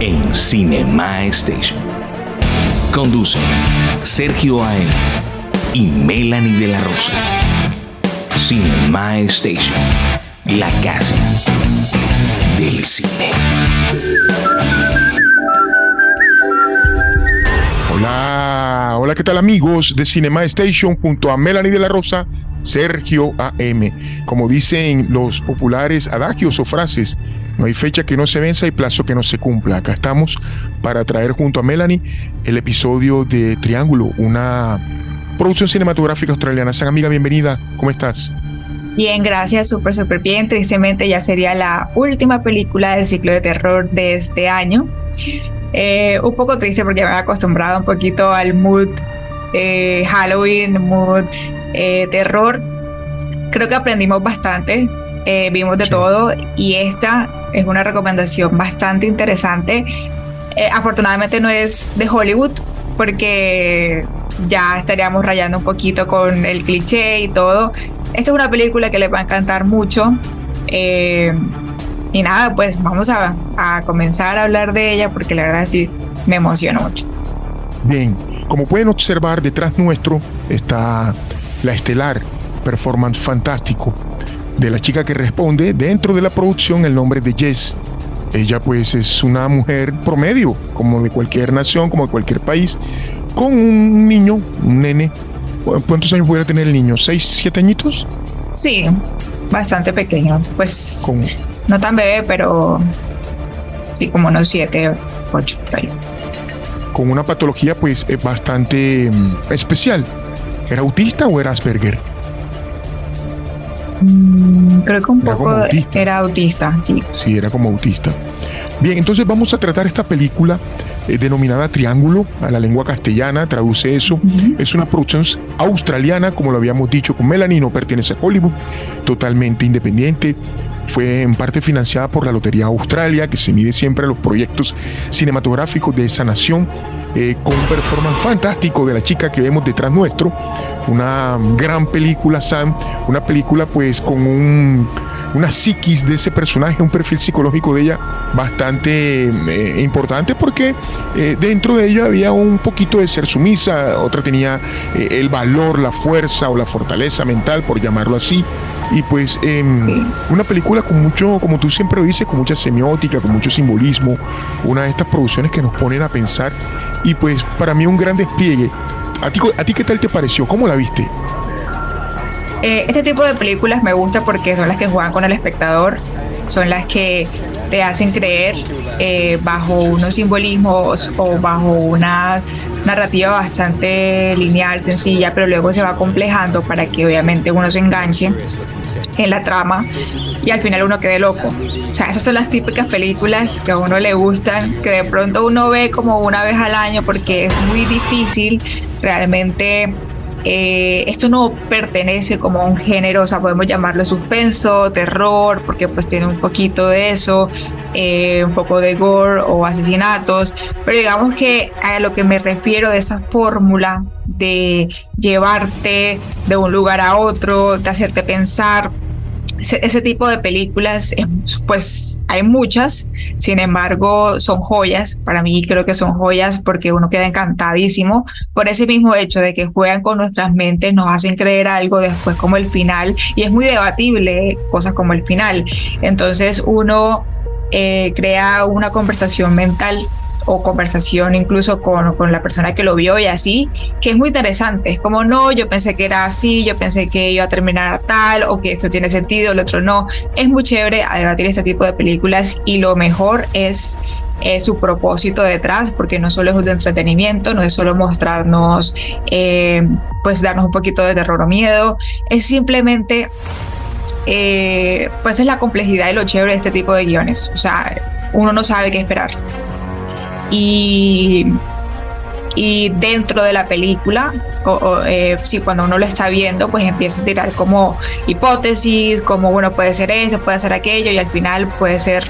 en Cinema Station. Conducen Sergio A.M. y Melanie de la Rosa. Cinema Station, la casa del cine. Hola, hola, ¿qué tal amigos de Cinema Station junto a Melanie de la Rosa, Sergio AM? Como dicen los populares adagios o frases, no hay fecha que no se venza y plazo que no se cumpla. Acá estamos para traer junto a Melanie el episodio de Triángulo, una producción cinematográfica australiana. San amiga, bienvenida. ¿Cómo estás? Bien, gracias, súper, súper bien. Tristemente ya sería la última película del ciclo de terror de este año. Eh, un poco triste porque me he acostumbrado un poquito al mood eh, Halloween, mood eh, terror. Creo que aprendimos bastante, vimos de todo y esta es una recomendación bastante interesante. afortunadamente no es de Hollywood porque ya estaríamos rayando un poquito con el cliché y todo. Esta es una película que les va a encantar mucho. Y nada, pues vamos a, comenzar a hablar de ella porque la verdad sí me emociona mucho. Bien, como pueden observar detrás nuestro está la estelar performance fantástico de la chica que responde dentro de la producción el nombre de Jess. Ella pues es una mujer promedio, como de cualquier nación, como de cualquier país, con un niño, un nene. ¿Cuántos años pudiera tener el niño? ¿Seis, siete añitos? Sí, bastante pequeño. Pues no tan bebé, pero sí, como unos 7, 8 por ahí. Con una patología pues eh, bastante mm, especial. ¿Era autista o era Asperger? Mm, creo que un poco era autista, sí. Sí, era como autista. Bien, entonces vamos a tratar esta película eh, denominada Triángulo a la lengua castellana, traduce eso. Es una producción australiana, como lo habíamos dicho con Melanie, no pertenece a Hollywood, totalmente independiente fue en parte financiada por la Lotería Australia, que se mide siempre a los proyectos cinematográficos de esa nación, eh, con un performance fantástico de la chica que vemos detrás nuestro. Una gran película, Sam, una película pues con un, una psiquis de ese personaje, un perfil psicológico de ella bastante eh, importante porque eh, dentro de ella había un poquito de ser sumisa, otra tenía el valor, la fuerza o la fortaleza mental, por llamarlo así, y pues em, una película con mucho, como tú siempre dices, con mucha semiótica, con mucho simbolismo, una de estas producciones que nos ponen a pensar y pues para mí un gran despliegue. ¿A ti, a ti qué tal te pareció? ¿Cómo la viste? Eh, este tipo de películas me gusta porque son las que juegan con el espectador, son las que te hacen creer eh, bajo unos simbolismos o bajo una narrativa bastante lineal, sencilla, pero luego se va complejando para que obviamente uno se enganche en la trama y al final uno quede loco. O sea, esas son las típicas películas que a uno le gustan, que de pronto uno ve como una vez al año porque es muy difícil realmente eh, esto no pertenece como a un género, o sea, podemos llamarlo suspenso, terror, porque pues tiene un poquito de eso, eh, un poco de gore o asesinatos, pero digamos que a lo que me refiero de esa fórmula de llevarte de un lugar a otro, de hacerte pensar, ese, tipo de películas, eh, pues hay muchas, sin embargo son joyas, para mí creo que son joyas porque uno queda encantadísimo por ese mismo hecho de que juegan con nuestras mentes, nos hacen creer algo después como el final y es muy debatible cosas como el final. Entonces uno eh, crea una conversación mental o conversación incluso con, con, la persona que lo vio y así, que es muy interesante. Es como, no, yo pensé que era así, yo pensé que iba a terminar tal, o que esto tiene sentido, el otro no. Es muy chévere a debatir este tipo de películas y lo mejor es su propósito detrás, porque no solo es de entretenimiento, no es solo mostrarnos, eh, pues darnos un poquito de terror o miedo, es simplemente, eh, pues es la complejidad y lo chévere de este tipo de guiones. O sea, uno no sabe qué esperar. Y y dentro de la película, o, eh, si cuando uno lo está viendo, pues empieza a tirar como hipótesis, como bueno, puede ser eso, puede ser aquello, y al final puede ser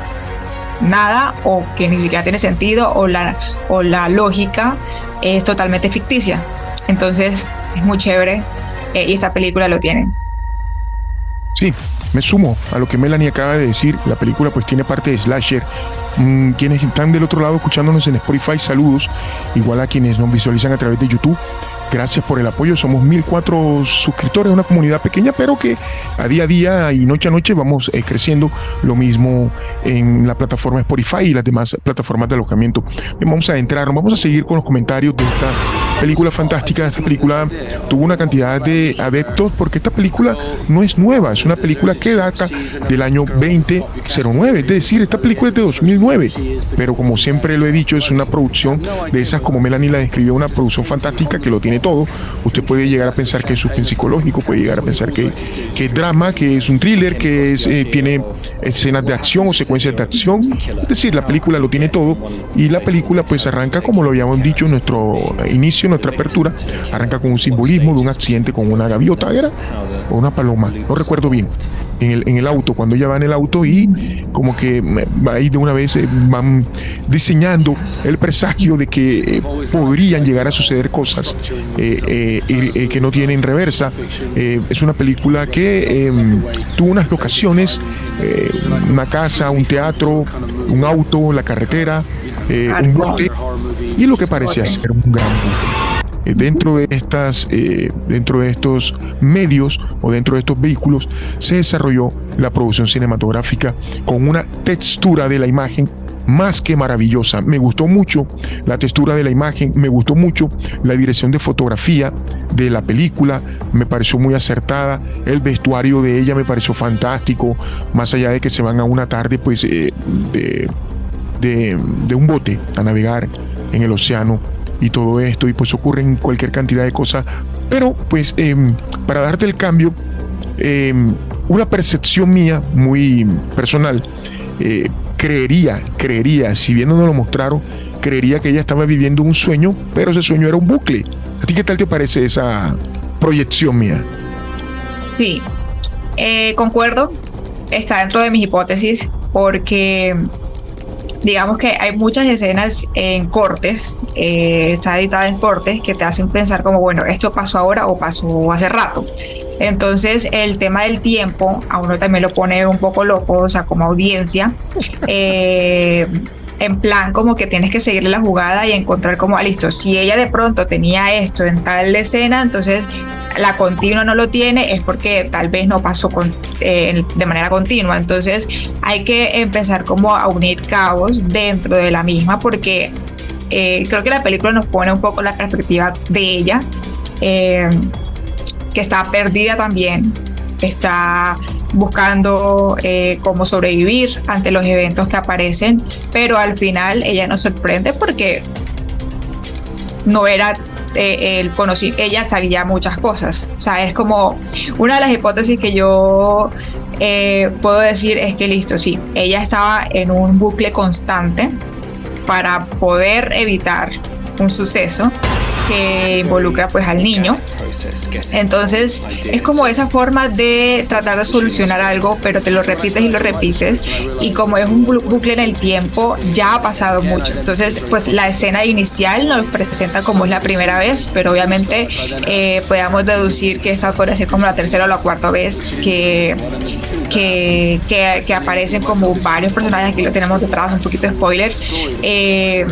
nada o que ni siquiera tiene sentido o la, o la lógica es totalmente ficticia. Entonces es muy chévere eh, y esta película lo tiene. Sí, me sumo a lo que Melanie acaba de decir. La película pues tiene parte de slasher. Mm, quienes están del otro lado escuchándonos en Spotify, saludos. Igual a quienes nos visualizan a través de YouTube. Gracias por el apoyo. Somos 1004 suscriptores, una comunidad pequeña, pero que a día a día y noche a noche vamos eh, creciendo. Lo mismo en la plataforma Spotify y las demás plataformas de alojamiento. vamos a entrar, vamos a seguir con los comentarios de esta película fantástica. Esta película tuvo una cantidad de adeptos porque esta película no es nueva, es una película que data del año 2009, es decir, esta película es de 2009, pero como siempre lo he dicho, es una producción de esas, como Melanie la describió, una producción fantástica que lo tiene todo. Usted puede llegar a pensar que es suspense psicológico, puede llegar a pensar que, que es drama, que es un thriller, que es, eh, tiene escenas de acción o secuencias de acción. Es decir, la película lo tiene todo y la película pues arranca, como lo habíamos dicho en nuestro inicio, nuestra apertura, arranca con un simbolismo de un accidente con una gaviota, ¿era? O una paloma, no recuerdo bien en el, en el auto, cuando ella va en el auto y como que ahí de una vez eh, van diseñando el presagio de que eh, podrían llegar a suceder cosas eh, que no tienen reversa. es una película que em, tuvo unas locaciones, una casa, un teatro, un auto, la carretera, un bote y lo que parecía ser un gran eh, dentro de estas eh, dentro de estos medios o dentro de estos vehículos se desarrolló la producción cinematográfica con una textura de la imagen más que maravillosa. Me gustó mucho la textura de la imagen, me gustó mucho la dirección de fotografía de la película, me pareció muy acertada, el vestuario de ella me pareció fantástico, más allá de que se van a una tarde pues eh, de un bote a navegar en el océano y todo esto, y pues ocurren cualquier cantidad de cosas. Pero pues em, para darte el cambio, em, una percepción mía muy personal, eh, creería, creería, si bien no nos lo mostraron, creería que ella estaba viviendo un sueño, pero ese sueño era un bucle. ¿A ti qué tal te parece esa proyección mía? Sí, eh, concuerdo, está dentro de mis hipótesis, porque digamos que hay muchas escenas en cortes, eh, está editada en cortes, que te hacen pensar como, bueno, esto pasó ahora o pasó hace rato. Entonces el tema del tiempo a uno también lo pone un poco loco, o sea, como audiencia. Eh, en plan como que tienes que seguirle la jugada y encontrar como, ah, listo, si ella de pronto tenía esto en tal escena, entonces la continua no lo tiene, es porque tal vez no pasó con, eh, de manera continua. Entonces hay que empezar como a unir cabos dentro de la misma porque eh, creo que la película nos pone un poco la perspectiva de ella, eh, que está perdida también, está buscando eh, cómo sobrevivir ante los eventos que aparecen, pero al final ella nos sorprende porque no era eh, el conocido, ella sabía muchas cosas. O sea, es como una de las hipótesis que yo eh, puedo decir es que listo, sí, ella estaba en un bucle constante para poder evitar un suceso que involucra pues al niño. Entonces es como esa forma de tratar de solucionar algo, pero te lo repites y lo repites. Y como es un bucle en el tiempo, ya ha pasado mucho. Entonces pues la escena inicial nos presenta como es la primera vez, pero obviamente eh, podemos deducir que esta puede ser como la tercera o la cuarta vez que, que, que, aparecen como varios personajes. Aquí lo tenemos detrás, un poquito de spoiler. Eh,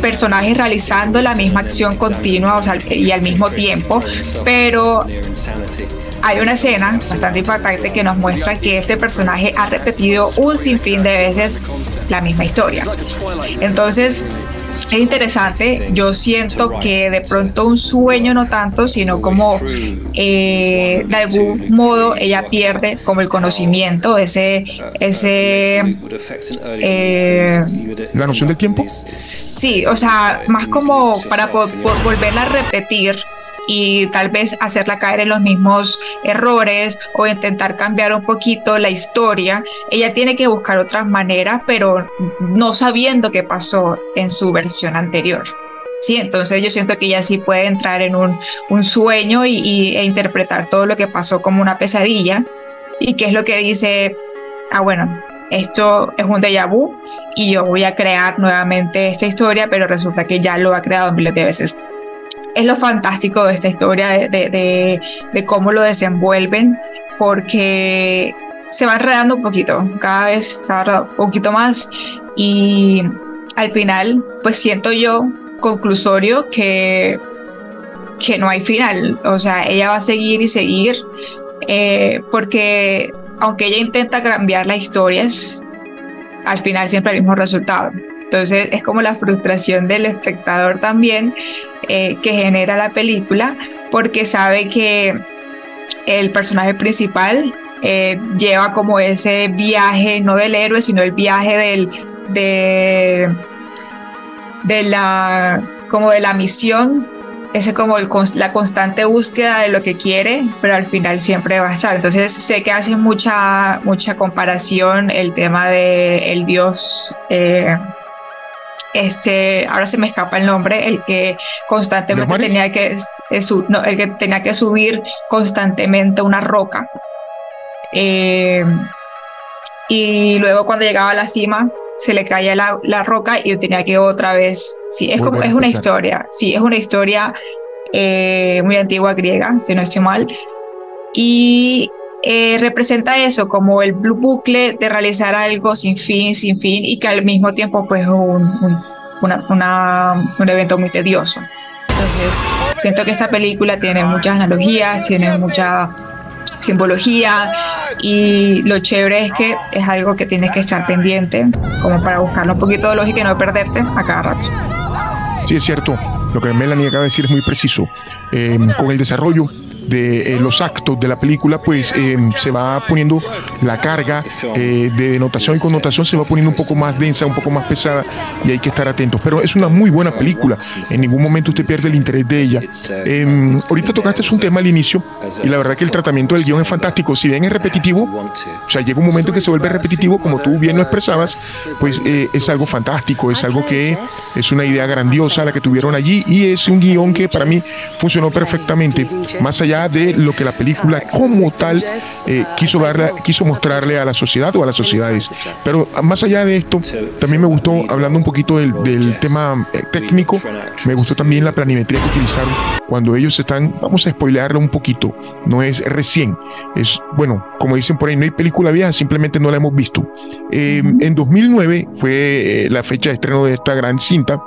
personajes realizando la misma acción continua y al mismo tiempo, pero hay una escena bastante impactante que nos muestra que este personaje ha repetido un sinfín de veces la misma historia. Entonces, es interesante. Yo siento que de pronto un sueño no tanto, sino como eh, de algún modo ella pierde como el conocimiento, ese, ese eh, la noción del tiempo. Sí, o sea, más como para volverla a repetir y tal vez hacerla caer en los mismos errores o intentar cambiar un poquito la historia. Ella tiene que buscar otras maneras, pero no sabiendo qué pasó en su versión anterior. Sí, entonces yo siento que ella sí puede entrar en un, un sueño y, e interpretar todo lo que pasó como una pesadilla y qué es lo que dice, ah, bueno, esto es un déjà vu y yo voy a crear nuevamente esta historia, pero resulta que ya lo ha creado miles de veces. Es lo fantástico de esta historia, de, de, cómo lo desenvuelven, porque se va enredando un poquito, cada vez se va enredando un poquito más y al final, pues siento yo conclusorio que, que no hay final, o sea, ella va a seguir y seguir, eh, porque aunque ella intenta cambiar las historias, al final siempre el mismo resultado. Entonces es como la frustración del espectador también eh, que genera la película porque sabe que el personaje principal eh, lleva como ese viaje, no del héroe, sino el viaje del, de, la, como de la misión ese como la constante búsqueda de lo que quiere, pero al final siempre va a estar. Entonces sé que hace mucha, mucha comparación el tema de el dios, eh, este, ahora se me escapa el nombre, el que constantemente tenía que, no, el que tenía que subir constantemente una roca. Eh, y luego cuando llegaba a la cima, se le caía la, la, roca y tenía que otra vez. Sí, es, como, es una historia. Sí, es una historia eh, muy antigua griega, si no estoy mal. Y eh, representa eso, como el bucle de realizar algo sin fin, sin fin, y que al mismo tiempo, pues, un, una, un evento muy tedioso. Entonces, siento que esta película tiene muchas analogías, tiene mucha simbología y lo chévere es que es algo que tienes que estar pendiente como para buscarlo un poquito de lógica y no perderte a cada rato. Sí, es cierto. Lo que Melanie acaba de decir es muy preciso. Eh, con el desarrollo de eh, los actos de la película, pues eh, se va poniendo la carga eh, de denotación y connotación, se va poniendo un poco más densa, un poco más pesada y hay que estar atentos. Pero es una muy buena película, en ningún momento usted pierde el interés de ella. Em, ahorita tocaste un tema al inicio y la verdad que el tratamiento del guion es fantástico. Si bien es repetitivo, o sea, llega un momento que se vuelve repetitivo, como tú bien lo expresabas, pues es algo fantástico, es algo que es una idea grandiosa la que tuvieron allí y es un guion que para mí funcionó perfectamente, más allá de lo que la película como tal eh, quiso, darle, quiso mostrarle a la sociedad o a las sociedades. Pero más allá de esto, también me gustó, hablando un poquito del, del tema eh, técnico, me gustó también la planimetría que utilizaron cuando ellos están, vamos a spoilearlo un poquito, no es recién, es, bueno, como dicen por ahí, no hay película vieja, simplemente no la hemos visto. Eh, en 2009 fue la fecha de estreno de esta gran cinta,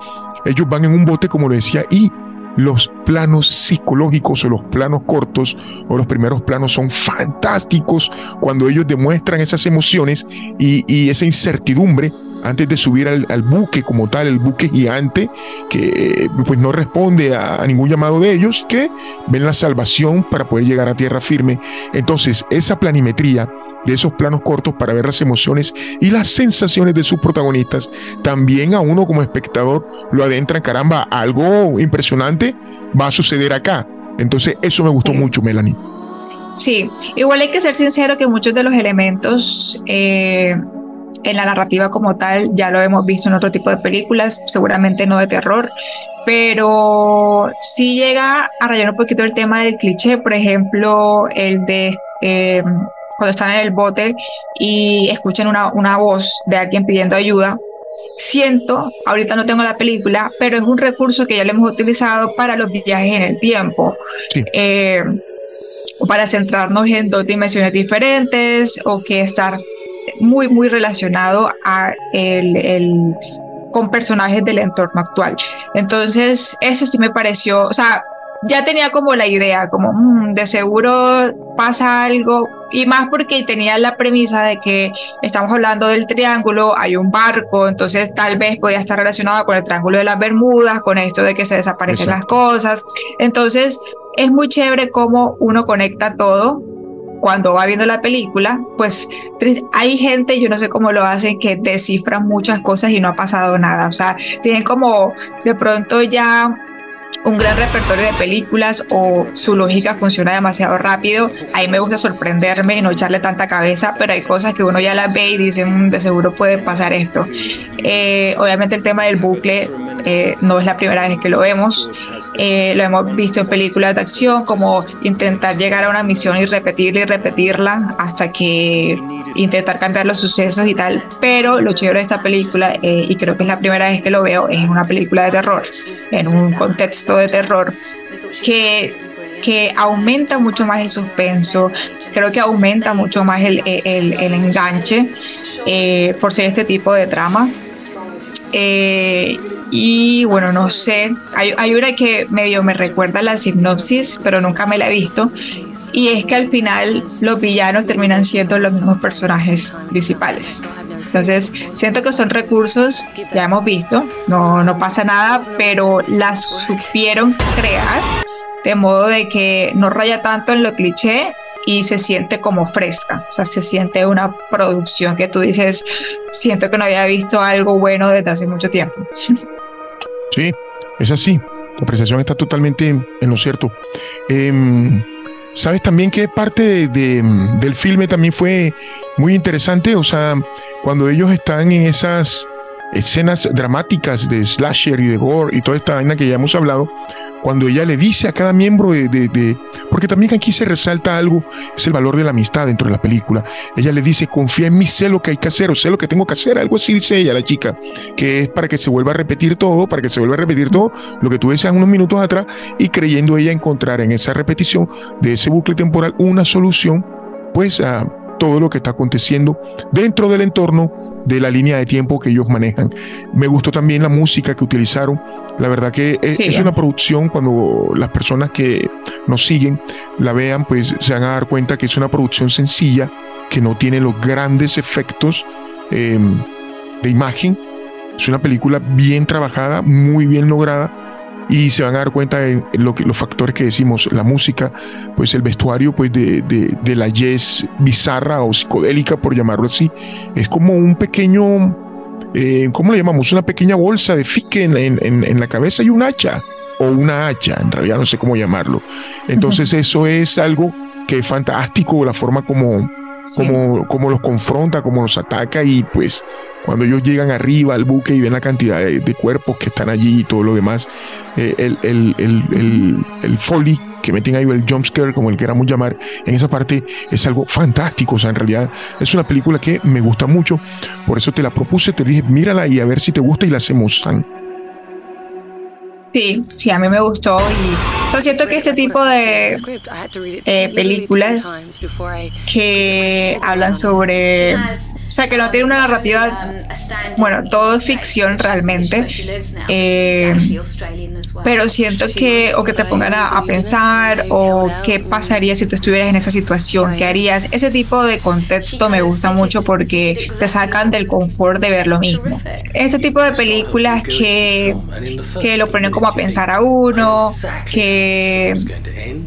ellos van en un bote, como lo decía, y los planos psicológicos o los planos cortos o los primeros planos son fantásticos cuando ellos demuestran esas emociones y, esa incertidumbre antes de subir al, buque como tal, el buque gigante, que pues no responde a, ningún llamado de ellos, que ven la salvación para poder llegar a tierra firme. Entonces, esa planimetría de esos planos cortos para ver las emociones y las sensaciones de sus protagonistas, también a uno como espectador lo adentra, caramba, algo impresionante va a suceder acá. Entonces, eso me gustó mucho, Melanie. Sí, igual hay que ser sincero que muchos de los elementos eh, en la narrativa como tal ya lo hemos visto en otro tipo de películas, seguramente no de terror, pero sí llega a rayar un poquito el tema del cliché, por ejemplo, el de eh, cuando están en el bote y escuchan una, una voz de alguien pidiendo ayuda, siento, ahorita no tengo la película, pero es un recurso que ya lo hemos utilizado para los viajes en el tiempo. Eh, para centrarnos en dos dimensiones diferentes o que estar muy, muy relacionado a el, el, con personajes del entorno actual. Entonces, ese sí me pareció, o sea, ya tenía como la idea, como mm, de seguro pasa algo, y más porque tenía la premisa de que estamos hablando del triángulo, hay un barco, entonces tal vez podía estar relacionado con el triángulo de las Bermudas, con esto de que se desaparecen las cosas. Entonces, es muy chévere cómo uno conecta todo cuando va viendo la película, pues hay gente, yo no sé cómo lo hacen, que descifran muchas cosas y no ha pasado nada. O sea, tienen como de pronto ya un gran repertorio de películas o su lógica funciona demasiado rápido. A mí me gusta sorprenderme y no echarle tanta cabeza, pero hay cosas que uno ya las ve y dice, mm, de seguro puede pasar esto. Eh, obviamente el tema del bucle eh, no es la primera vez que lo vemos. Eh, lo hemos visto en películas de acción, como intentar llegar a una misión y repetirla y repetirla hasta que intentar cambiar los sucesos y tal. Pero lo chévere de esta película, y creo que es la primera vez que lo veo, es una película de terror, en un contexto de terror, que, que aumenta mucho más el suspenso, creo que aumenta mucho más el, el, enganche por ser este tipo de trama. Eh, y bueno, no sé, hay, hay, una que medio me recuerda la sinopsis, pero nunca me la he visto. Y es que al final los villanos terminan siendo los mismos personajes principales. Entonces, siento que son recursos, ya hemos visto, no, no pasa nada, pero las supieron crear de modo de que no raya tanto en lo cliché y se siente como fresca, o sea, se siente una producción que tú dices, siento que no había visto algo bueno desde hace mucho tiempo. Sí, es así, la apreciación está totalmente en lo cierto. Em, Sabes también que parte de, del filme también fue muy interesante, o sea, cuando ellos están en esas escenas dramáticas de slasher y de gore y toda esta vaina que ya hemos hablado, cuando ella le dice a cada miembro de, porque también aquí se resalta algo, es el valor de la amistad dentro de la película. Ella le dice, confía en mí, sé lo que hay que hacer o sé lo que tengo que hacer, algo así dice ella, la chica, que es para que se vuelva a repetir todo, para que se vuelva a repetir todo lo que tú decías unos minutos atrás y creyendo ella encontrar en esa repetición de ese bucle temporal una solución, pues a todo lo que está aconteciendo dentro del entorno de la línea de tiempo que ellos manejan. Me gustó también la música que utilizaron la verdad que es, una producción, cuando las personas que nos siguen la vean, pues se van a dar cuenta que es una producción sencilla, que no tiene los grandes efectos em, de imagen. Es una película bien trabajada, muy bien lograda y se van a dar cuenta de lo que, los factores que decimos, la música, pues el vestuario pues de, de, la jazz bizarra o psicodélica, por llamarlo así, es como un pequeño eh, ¿cómo le llamamos? Una pequeña bolsa de fique en, la cabeza y un hacha, o una hacha, en realidad no sé cómo llamarlo. Entonces eso es algo que es fantástico, la forma como, como, como los confronta, como los ataca y pues cuando ellos llegan arriba al buque y ven la cantidad de, cuerpos que están allí y todo lo demás, eh, el, el, el, el, foley que meten ahí, el jumpscare, como el queramos llamar, en esa parte es algo fantástico. O sea, en realidad es una película que me gusta mucho. Por eso te la propuse, te dije, mírala y a ver si te gusta y la hacemos. Sí, sí, a mí me gustó o sea, siento que este tipo de eh, películas que hablan sobre, o sea, que no tiene una narrativa, bueno, todo es ficción realmente, eh, pero siento que, o que te pongan a, pensar, o qué pasaría si tú estuvieras en esa situación, qué harías, ese tipo de contexto me gusta mucho porque te sacan del confort de ver lo mismo. Ese tipo de películas que, que lo ponen como a pensar a uno, que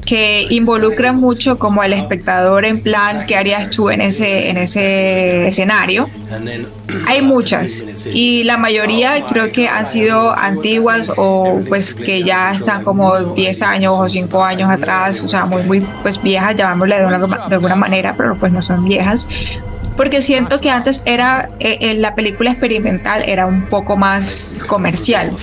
que, involucran mucho como al espectador en plan, ¿qué harías tú en ese, en ese escenario? Hay muchas y la mayoría creo que han sido antiguas o pues que ya están como 10 años o 5 años atrás, o sea, muy, muy pues viejas, llamámosle de, de alguna manera, pero pues no son viejas porque siento que antes era eh, eh, la película experimental era un poco más comercial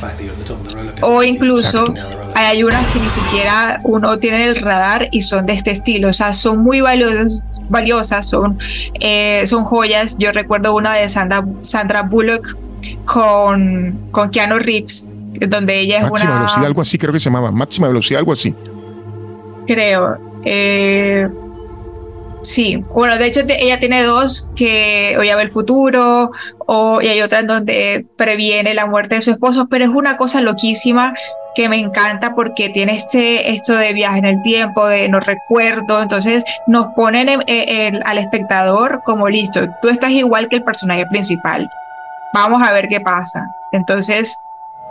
o incluso hay unas que ni siquiera uno tiene el radar y son de este estilo, o sea, son muy valiosas, valiosas son, eh, son joyas. Yo recuerdo una de Sandra, Sandra Bullock con, con Keanu Reeves, donde ella es máxima velocidad, algo así creo que se llamaba, máxima velocidad, algo así. Creo. Eh, Sí, bueno, de hecho ella tiene dos que o ya ve el futuro o, y hay otra en donde previene la muerte de su esposo, pero es una cosa loquísima que me encanta porque tiene este esto de viaje en el tiempo, de no recuerdo, entonces nos ponen al espectador como listo, tú estás igual que el personaje principal, vamos a ver qué pasa. Entonces,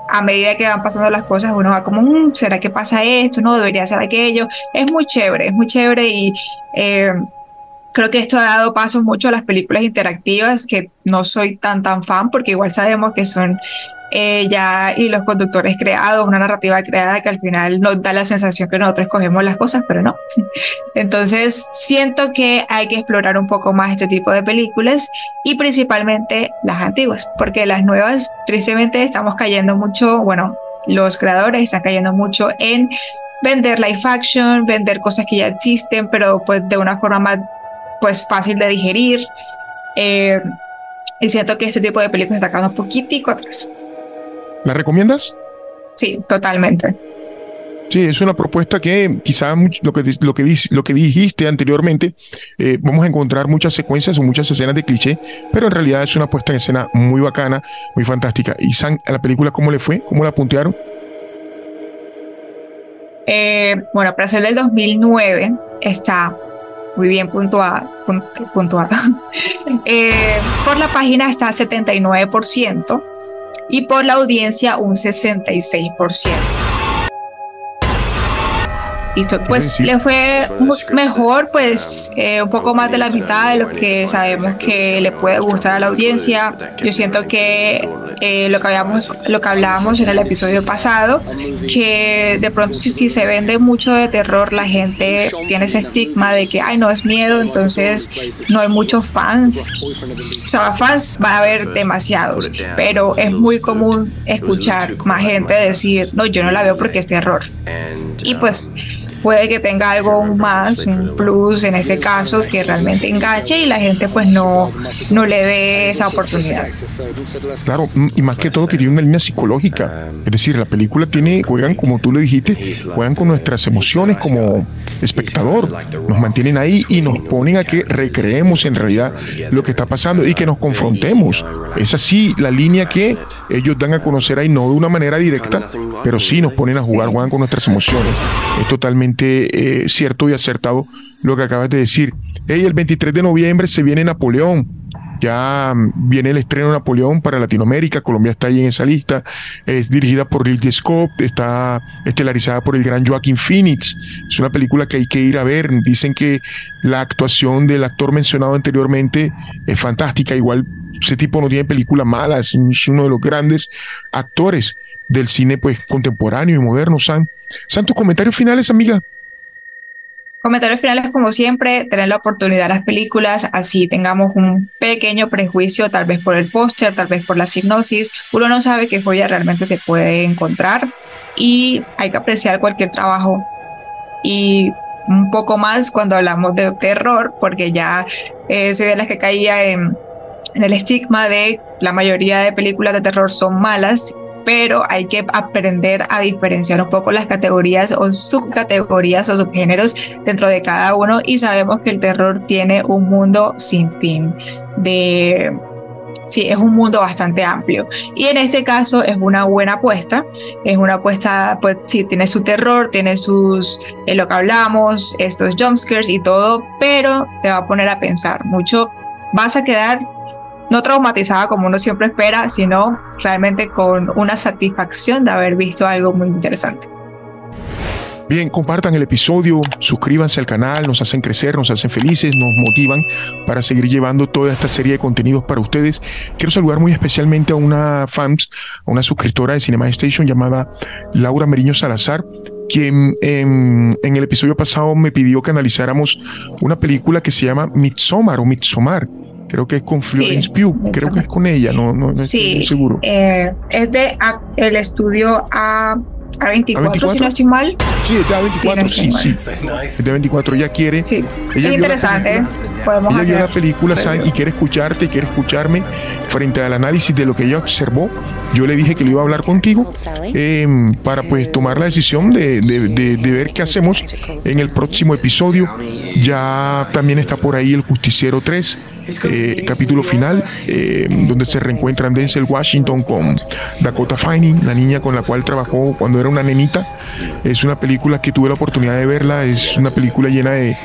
a medida que van pasando las cosas, uno va como, mm, ¿será que pasa esto? No, debería ser aquello. Es muy chévere, es muy chévere y... Eh, Creo que esto ha dado paso mucho a las películas interactivas, que no soy tan tan fan, porque igual sabemos que son eh, ya y los conductores creados, una narrativa creada que al final nos da la sensación que nosotros cogemos las cosas, pero no. Entonces siento que hay que explorar un poco más este tipo de películas y principalmente las antiguas, porque las nuevas, tristemente, estamos cayendo mucho, bueno, los creadores están cayendo mucho en vender live action, vender cosas que ya existen, pero pues de una forma más pues fácil de digerir. Eh, y siento que este tipo de películas está quedando un poquitico atrás. ¿La recomiendas? Sí, totalmente. Sí, es una propuesta que quizá lo que, lo que, lo que dijiste anteriormente, eh, vamos a encontrar muchas secuencias o muchas escenas de cliché, pero en realidad es una puesta en escena muy bacana, muy fantástica. ¿Y San, a la película cómo le fue? ¿Cómo la puntearon? Eh, bueno, para ser del 2009 está muy bien puntuada. puntuada. Eh, por la página está 79% y por la audiencia un 66%. Listo, pues le fue mejor, pues eh, un poco más de la mitad de lo que sabemos que le puede gustar a la audiencia. Yo siento que eh, lo, que habíamos, lo que hablábamos en el episodio pasado, que de pronto si, si, se vende mucho de terror, la gente tiene ese estigma de que, ay, no es miedo, entonces no hay muchos fans. O sea, fans va a haber demasiados, pero es muy común escuchar más gente decir, no, yo no la veo porque es terror. Y pues puede que tenga algo más, un plus en ese caso que realmente enganche y la gente pues no, no le dé esa oportunidad. Claro, y más que todo que tiene una línea psicológica, es decir, la película tiene, juegan como tú le dijiste, juegan con nuestras emociones como espectador, nos mantienen ahí y nos ponen a que recreemos en realidad lo que está pasando y que nos confrontemos. Es así la línea que ellos dan a conocer ahí, no de una manera directa, pero sí nos ponen a jugar, juegan con nuestras emociones. Es totalmente eh, cierto y acertado lo que acabas de decir. el 23 de noviembre se viene Napoleón. Ya viene el estreno de Napoleón para Latinoamérica. Colombia está ahí en esa lista. Es dirigida por Ridley Scott. Está estelarizada por el gran Joaquín Phoenix. Es una película que hay que ir a ver. Dicen que la actuación del actor mencionado anteriormente es fantástica. Igual ese tipo no tiene películas malas. Es uno de los grandes actores del cine pues contemporáneo y moderno, San. San, tus comentarios finales, amiga. Comentarios finales, como siempre, tener la oportunidad de las películas, así tengamos un pequeño prejuicio, tal vez por el póster, tal vez por la sinopsis. Uno no sabe qué joya realmente se puede encontrar y hay que apreciar cualquier trabajo. Y un poco más cuando hablamos de terror, porque ya eh, soy de las que caía en, en el estigma de la mayoría de películas de terror son malas pero hay que aprender a diferenciar un poco las categorías o subcategorías o subgéneros dentro de cada uno y sabemos que el terror tiene un mundo sin fin de sí, es un mundo bastante amplio. Y en este caso es una buena apuesta. Es una apuesta, pues sí, tiene su terror, tiene sus, en lo que hablamos, estos jumpscares y todo, pero te va a poner a pensar mucho. Vas a quedar no traumatizada como uno siempre espera, sino realmente con una satisfacción de haber visto algo muy interesante. Bien, compartan el episodio, suscríbanse al canal, nos hacen crecer, nos hacen felices, nos motivan para seguir llevando toda esta serie de contenidos para ustedes. Quiero saludar muy especialmente a una fans, a una suscriptora de Cinema Station llamada Laura Meriño Salazar, quien en, en, el episodio pasado me pidió que analizáramos una película que se llama Midsommar o Midsommar Creo que es con Florence Pugh, creo que es con ella, no, no, estoy seguro. Eh, es de el estudio A, A24, si no estoy mal. Sí, es de A24, sí, sí. Es de A24, ella quiere. Sí, es interesante. Podemos ella hacer. vio la película y quiere escucharte, quiere escucharme frente al análisis de lo que ella observó. Yo le dije que le iba a hablar contigo eh, para pues tomar la decisión de, de, de, de, ver qué hacemos en el próximo episodio. Ya también está por ahí el Justiciero 3 eh, capítulo final, eh, donde se reencuentran Denzel Washington con Dakota Fanning, la niña con la cual trabajó cuando era una nenita. Es una película que tuve la oportunidad de verla, es una película llena de,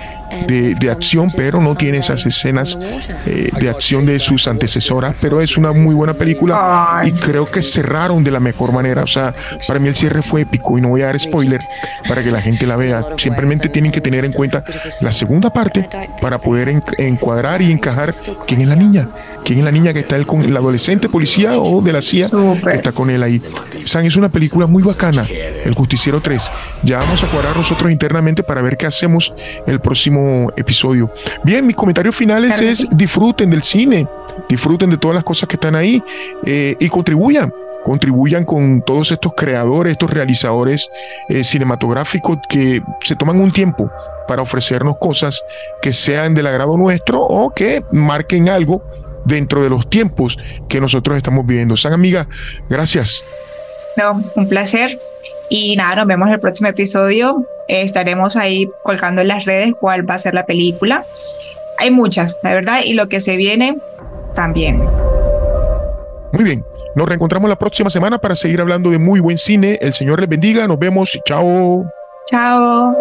de, acción, pero no tiene esas escenas eh, de acción de sus antecesoras, pero es una muy buena película y creo que cerraron de la mejor manera. O sea, para mí el cierre fue épico y no voy a dar spoiler para que la gente la vea. Simplemente tienen que tener en cuenta la segunda parte para poder encuadrar y encajar quién es la niña, quién es la niña que está el, con el adolescente policía o de la CIA que está con él ahí. San es una película muy bacana, El Justiciero 3. Ya vamos a cuadrar nosotros internamente para ver qué hacemos el próximo episodio. Bien, mis comentarios finales es disfruten del cine, disfruten de todas las cosas que están ahí eh, y contribuyan contribuyan con todos estos creadores, estos realizadores eh, cinematográficos que se toman un tiempo para ofrecernos cosas que sean del agrado nuestro o que marquen algo dentro de los tiempos que nosotros estamos viviendo. San amiga, gracias. No, un placer. Y nada, nos vemos en el próximo episodio. estaremos ahí colgando en las redes cuál va a ser la película. Hay muchas, la verdad, y lo que se viene también. Muy bien, nos reencontramos la próxima semana para seguir hablando de muy buen cine. El Señor les bendiga, nos vemos, chao. Chao.